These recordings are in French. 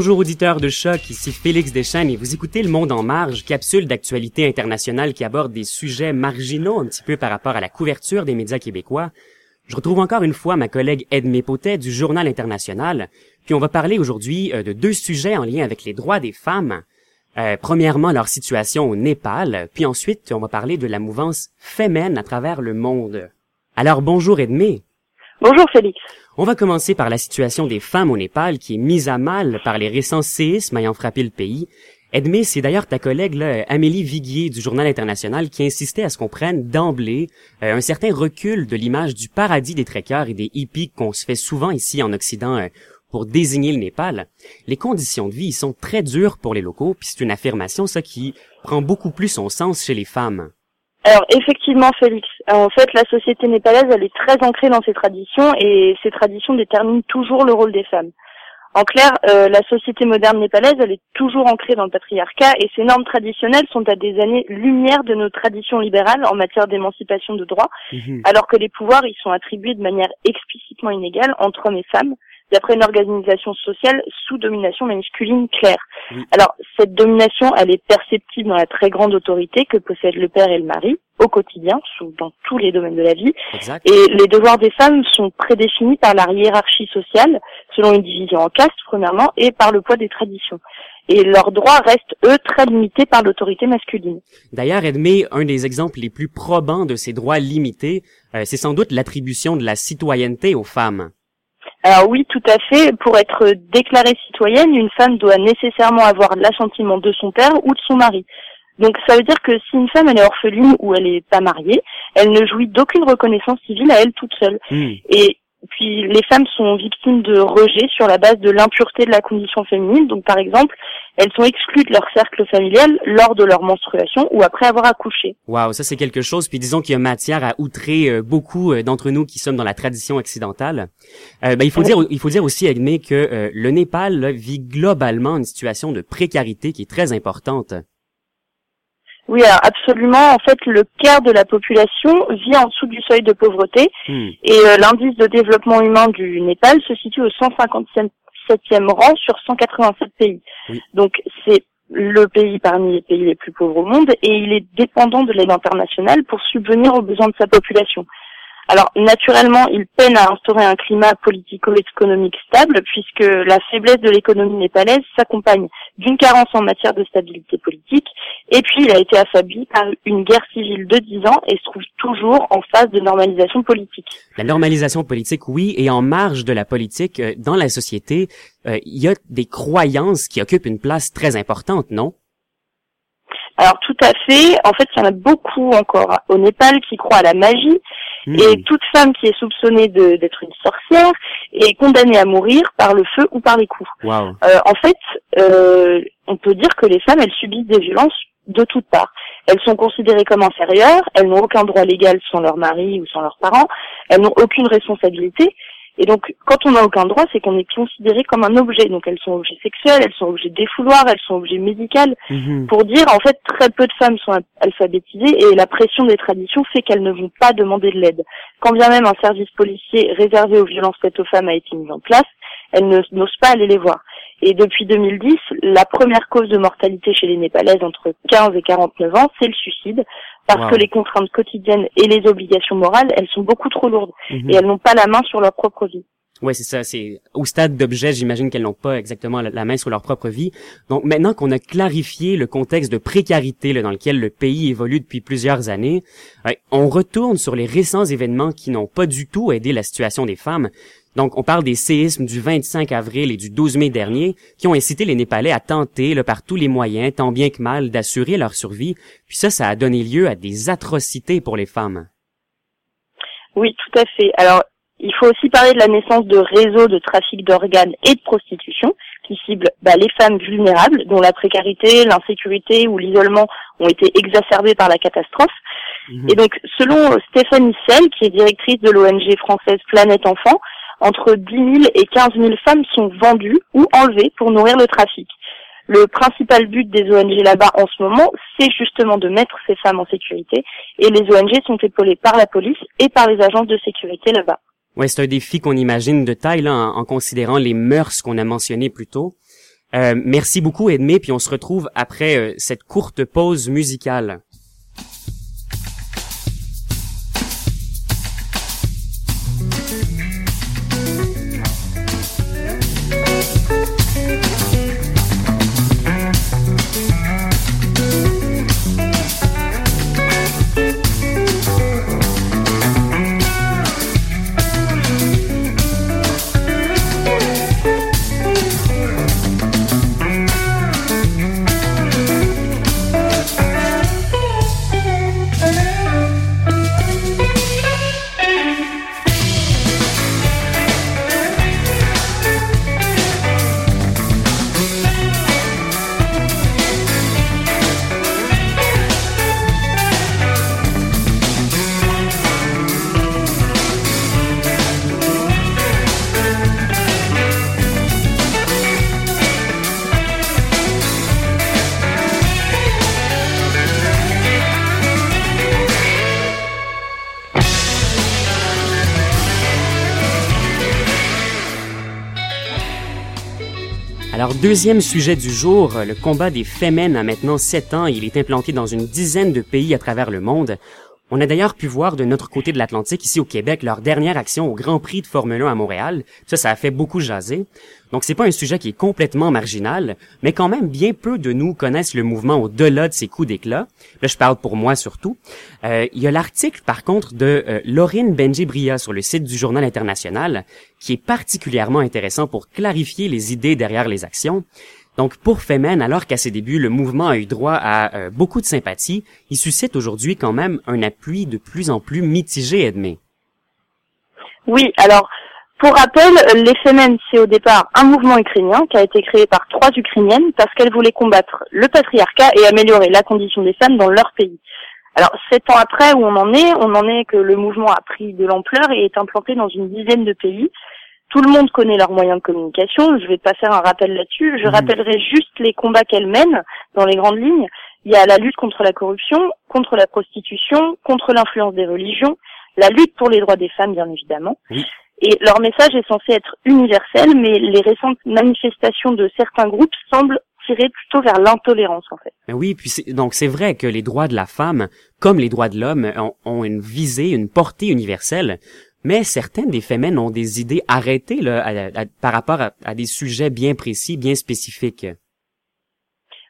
Bonjour auditeurs de choc, ici Félix Deschênes et vous écoutez Le Monde en marge, capsule d'actualité internationale qui aborde des sujets marginaux un petit peu par rapport à la couverture des médias québécois. Je retrouve encore une fois ma collègue Edmé Potet du Journal International, puis on va parler aujourd'hui euh, de deux sujets en lien avec les droits des femmes. Euh, premièrement, leur situation au Népal, puis ensuite, on va parler de la mouvance féminine à travers le monde. Alors bonjour Edmé. Bonjour Félix. On va commencer par la situation des femmes au Népal qui est mise à mal par les récents séismes ayant frappé le pays. Edmé, c'est d'ailleurs ta collègue Amélie Viguier du Journal International qui insistait à ce qu'on prenne d'emblée euh, un certain recul de l'image du paradis des trekkers et des hippies qu'on se fait souvent ici en Occident euh, pour désigner le Népal. Les conditions de vie sont très dures pour les locaux, puis c'est une affirmation ça qui prend beaucoup plus son sens chez les femmes. Alors effectivement, Félix. En fait, la société népalaise, elle est très ancrée dans ses traditions et ces traditions déterminent toujours le rôle des femmes. En clair, euh, la société moderne népalaise, elle est toujours ancrée dans le patriarcat et ces normes traditionnelles sont à des années-lumière de nos traditions libérales en matière d'émancipation de droits, Mhm. alors que les pouvoirs y sont attribués de manière explicitement inégale entre hommes et femmes, d'après une organisation sociale sous domination masculine claire. Oui. Alors, cette domination, elle est perceptible dans la très grande autorité que possèdent le père et le mari au quotidien, sous, dans tous les domaines de la vie, Exact. et les devoirs des femmes sont prédéfinis par la hiérarchie sociale, selon une division en castes, premièrement, et par le poids des traditions. Et leurs droits restent, eux, très limités par l'autorité masculine. D'ailleurs, Edmé, un des exemples les plus probants de ces droits limités, euh, c'est sans doute l'attribution de la citoyenneté aux femmes. Alors oui, tout à fait. Pour être déclarée citoyenne, une femme doit nécessairement avoir l'assentiment de son père ou de son mari. Donc ça veut dire que si une femme elle est orpheline ou elle n'est pas mariée, elle ne jouit d'aucune reconnaissance civile à elle toute seule. Hmm. Et puis les femmes sont victimes de rejet sur la base de l'impureté de la condition féminine. Donc par exemple, elles sont exclues de leur cercle familial lors de leur menstruation ou après avoir accouché. Wow, ça c'est quelque chose. Puis disons qu'il y a matière à outrer euh, beaucoup euh, d'entre nous qui sommes dans la tradition occidentale. Euh, ben, il faut Oui. dire, il faut dire aussi, Edmé, que euh, le Népal là, vit globalement une situation de précarité qui est très importante. Oui, alors absolument. En fait, le quart de la population vit en dessous du seuil de pauvreté. Hmm. Et euh, l'indice de développement humain du Népal se situe au 157e rang sur 187 pays. Donc c'est le pays parmi les pays les plus pauvres au monde et il est dépendant de l'aide internationale pour subvenir aux besoins de sa population. Alors naturellement, il peine à instaurer un climat politico-économique stable puisque la faiblesse de l'économie népalaise s'accompagne d'une carence en matière de stabilité politique et puis il a été affaibli par une guerre civile de 10 ans et se trouve toujours en phase de normalisation politique. La normalisation politique, oui, et en marge de la politique, euh, dans la société, euh, il y a des croyances qui occupent une place très importante, non? Alors tout à fait. En fait, il y en a beaucoup encore au Népal qui croient à la magie Hmm. et toute femme qui est soupçonnée d'être une sorcière est condamnée à mourir par le feu ou par les coups. Wow. Euh, en fait, euh, on peut dire que les femmes, elles subissent des violences de toutes parts. Elles sont considérées comme inférieures, elles n'ont aucun droit légal sans leur mari ou sans leurs parents, elles n'ont aucune responsabilité. Et donc, quand on n'a aucun droit, c'est qu'on est considéré comme un objet. Donc, elles sont objets sexuels, elles sont objets défouloirs, elles sont objets médicaux. Mhm. Pour dire, en fait, très peu de femmes sont alphabétisées et la pression des traditions fait qu'elles ne vont pas demander de l'aide. Quand bien même un service policier réservé aux violences faites aux femmes a été mis en place, elles ne- n'osent pas aller les voir. Et depuis 2010, la première cause de mortalité chez les Népalaises entre 15 et 49 ans, c'est le suicide, parce Wow. que les contraintes quotidiennes et les obligations morales, elles sont beaucoup trop lourdes Mhm. et elles n'ont pas la main sur leur propre vie. Ouais, c'est ça. C'est au stade d'objet, j'imagine qu'elles n'ont pas exactement la, main sur leur propre vie. Donc maintenant qu'on a clarifié le contexte de précarité là, dans lequel le pays évolue depuis plusieurs années, on retourne sur les récents événements qui n'ont pas du tout aidé la situation des femmes. Donc on parle des séismes du 25 avril et du 12 mai dernier qui ont incité les Népalais à tenter là, par tous les moyens, tant bien que mal, d'assurer leur survie. Puis ça, ça a donné lieu à des atrocités pour les femmes. Oui, tout à fait. Alors, il faut aussi parler de la naissance de réseaux de trafic d'organes et de prostitution qui ciblent bah, les femmes vulnérables dont la précarité, l'insécurité ou l'isolement ont été exacerbés par la catastrophe. Mhm. Et donc, selon Stéphanie Sell, qui est directrice de l'ONG française Planète Enfant, entre 10 000 et 15 000 femmes sont vendues ou enlevées pour nourrir le trafic. Le principal but des ONG là-bas en ce moment, c'est justement de mettre ces femmes en sécurité. Et les ONG sont épaulées par la police et par les agences de sécurité là-bas. Ouais, c'est un défi qu'on imagine de taille là, en, considérant les mœurs qu'on a mentionnées plus tôt. Euh, merci beaucoup Edmé, puis on se retrouve après euh, cette courte pause musicale. Alors, deuxième sujet du jour, le combat des Femen a maintenant 7 ans. Il est implanté dans une dizaine de pays à travers le monde. On a d'ailleurs pu voir de notre côté de l'Atlantique, ici au Québec, leur dernière action au Grand Prix de Formule 1 à Montréal. Ça, ça a fait beaucoup jaser. Donc, c'est pas un sujet qui est complètement marginal, mais quand même, bien peu de nous connaissent le mouvement au-delà de ses coups d'éclat. Là, je parle pour moi surtout. Euh, il y a l'article, par contre, de euh, Laurine Benjibria sur le site du Journal International, qui est particulièrement intéressant pour clarifier les idées derrière les actions. Donc pour Femen, alors qu'à ses débuts, le mouvement a eu droit à euh, beaucoup de sympathie, il suscite aujourd'hui quand même un appui de plus en plus mitigé, Edmé. Oui, alors pour rappel, les Femen, c'est au départ un mouvement ukrainien qui a été créé par trois Ukrainiennes parce qu'elles voulaient combattre le patriarcat et améliorer la condition des femmes dans leur pays. Alors, sept ans après où on en est, on en est que le mouvement a pris de l'ampleur et est implanté dans une dizaine de pays. Tout le monde connaît leurs moyens de communication. Je vais pas faire un rappel là-dessus. Je mhm. rappellerai juste les combats qu'elles mènent dans les grandes lignes. Il y a la lutte contre la corruption, contre la prostitution, contre l'influence des religions, la lutte pour les droits des femmes, bien évidemment. Et leur message est censé être universel, mais les récentes manifestations de certains groupes semblent tirer plutôt vers l'intolérance, en fait. Oui, puis donc c'est vrai que les droits de la femme, comme les droits de l'homme, ont, ont, une visée, une portée universelle. Mais certains des femmes ont des idées arrêtées là, par rapport à, des sujets bien précis, bien spécifiques.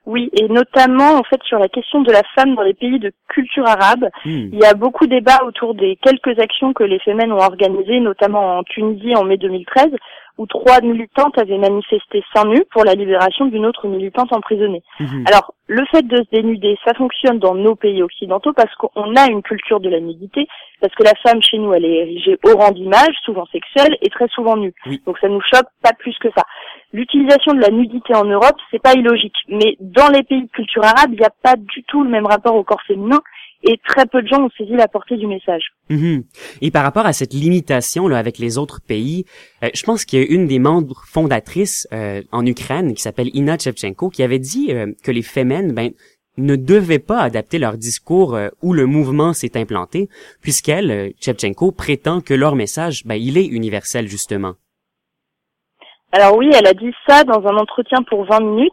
Oui, et notamment en fait sur la question de la femme dans les pays de culture arabe, hmm. il y a beaucoup de débats autour des quelques actions que les femmes ont organisées, notamment en Tunisie en mai 2013, où trois militantes avaient manifesté seins nus pour la libération d'une autre militante emprisonnée. Mhm. Alors, le fait de se dénuder, ça fonctionne dans nos pays occidentaux parce qu'on a une culture de la nudité, parce que la femme chez nous, elle est érigée au rang d'image, souvent sexuelle et très souvent nue. Donc ça nous choque pas plus que ça. L'utilisation de la nudité en Europe, c'est pas illogique, mais dans les pays de culture arabe, il n'y a pas du tout le même rapport au corps féminin et très peu de gens ont saisi la portée du message. Mhm. Et par rapport à cette limitation là avec les autres pays, euh, je pense qu'il y a une des membres fondatrices euh, en Ukraine qui s'appelle Ina Chevchenko qui avait dit euh, que les femmes ben ne devaient pas adapter leur discours où le mouvement s'est implanté, puisqu'elle, Chevchenko, prétend que leur message, ben, il est universel justement. Alors oui, elle a dit ça dans un entretien pour 20 minutes,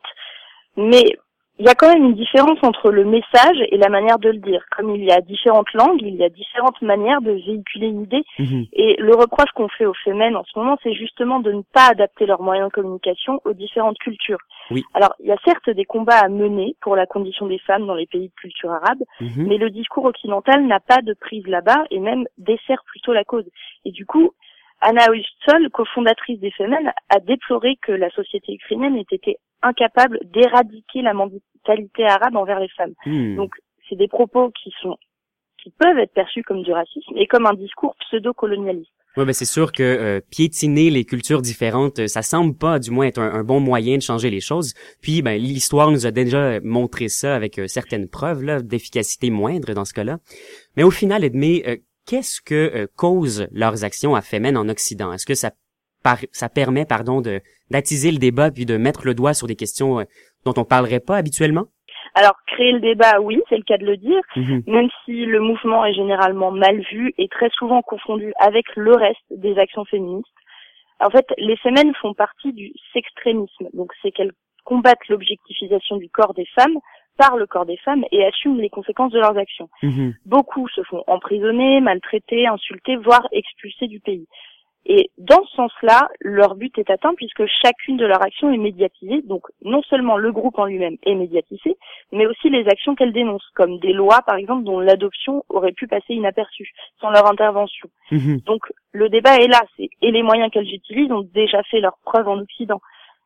mais il y a quand même une différence entre le message et la manière de le dire. Comme il y a différentes langues, il y a différentes manières de véhiculer une idée. Mhm. Et le reproche qu'on fait aux femmes en ce moment, c'est justement de ne pas adapter leurs moyens de communication aux différentes cultures. Oui. Alors, il y a certes des combats à mener pour la condition des femmes dans les pays de culture arabe, mhm. mais le discours occidental n'a pas de prise là-bas et même dessert plutôt la cause. Et du coup, Anna Hussol, cofondatrice des Femmes, a déploré que la société ukrainienne ait été incapable d'éradiquer la mentalité arabe envers les femmes. Hmm. Donc, c'est des propos qui sont qui peuvent être perçus comme du racisme et comme un discours pseudo-colonialiste. Oui, ben c'est sûr que euh, piétiner les cultures différentes, ça semble pas, du moins, être un, bon moyen de changer les choses. Puis, ben, l'histoire nous a déjà montré ça avec euh, certaines preuves là d'efficacité moindre dans ce cas-là. Mais au final, Edmé, euh, qu'est-ce que causent leurs actions à Femen en Occident? Est-ce que ça ça permet, pardon, de d'attiser le débat puis de mettre le doigt sur des questions euh, dont on parlerait pas habituellement? Alors, créer le débat, oui, c'est le cas de le dire, mhm. même si le mouvement est généralement mal vu et très souvent confondu avec le reste des actions féministes. En fait, les semaines font partie du sextrémisme, donc c'est combattent l'objectification du corps des femmes par le corps des femmes et assument les conséquences de leurs actions. Mhm. Beaucoup se font emprisonner, maltraiter, insulter, voire expulser du pays. Et dans ce sens-là, leur but est atteint puisque chacune de leurs actions est médiatisée. Donc non seulement le groupe en lui-même est médiatisé, mais aussi les actions qu'elles dénoncent, comme des lois par exemple dont l'adoption aurait pu passer inaperçue sans leur intervention. Mhm. Donc le débat est là, c'est et les moyens qu'elles utilisent ont déjà fait leur preuve en Occident.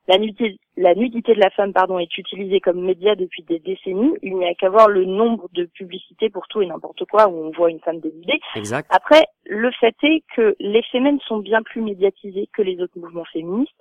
La nudité, la nudité de la femme pardon, est utilisée comme média depuis des décennies. Il n'y a qu'à voir le nombre de publicités pour tout et n'importe quoi où on voit une femme dénudée. Exact. Après, le fait est que les fémènes sont bien plus médiatisées que les autres mouvements féministes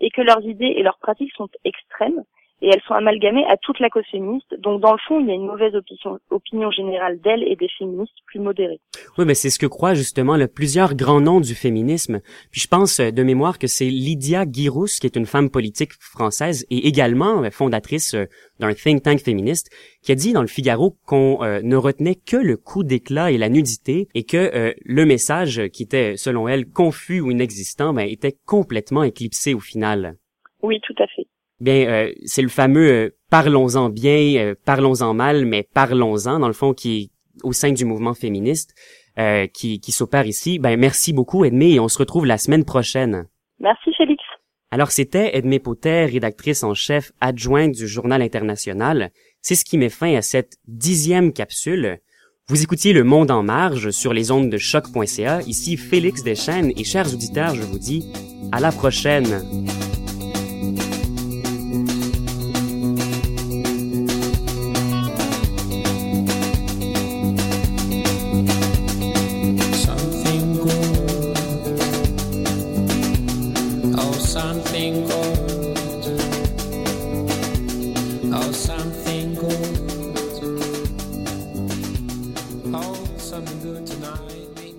et que leurs idées et leurs pratiques sont extrêmes et elles sont amalgamées à toute la cause féministe. Donc dans le fond, il y a une mauvaise opinion, opinion générale d'elles et des féministes plus modérées. Oui, mais c'est ce que croient justement le plusieurs grands noms du féminisme. Puis je pense euh, de mémoire que c'est Lydia Guirous, qui est une femme politique française et également euh, fondatrice euh, d'un think tank féministe, qui a dit dans le Figaro qu'on euh, ne retenait que le coup d'éclat et la nudité et que euh, le message qui était, selon elle, confus ou inexistant, ben, était complètement éclipsé au final. Oui, tout à fait. Bien, euh, c'est le fameux euh, parlons-en bien, euh, parlons-en mal, mais parlons-en, dans le fond, qui est au sein du mouvement féministe, euh, qui, qui s'opère ici. Ben, merci beaucoup, Edmé, et on se retrouve la semaine prochaine. Merci Félix. Alors, c'était Edmé Potter, rédactrice en chef adjointe du Journal International. C'est ce qui met fin à cette dixième capsule. Vous écoutiez Le Monde en marge sur les ondes de choc.ca. Ici Félix Deschênes et chers auditeurs, je vous dis à la prochaine.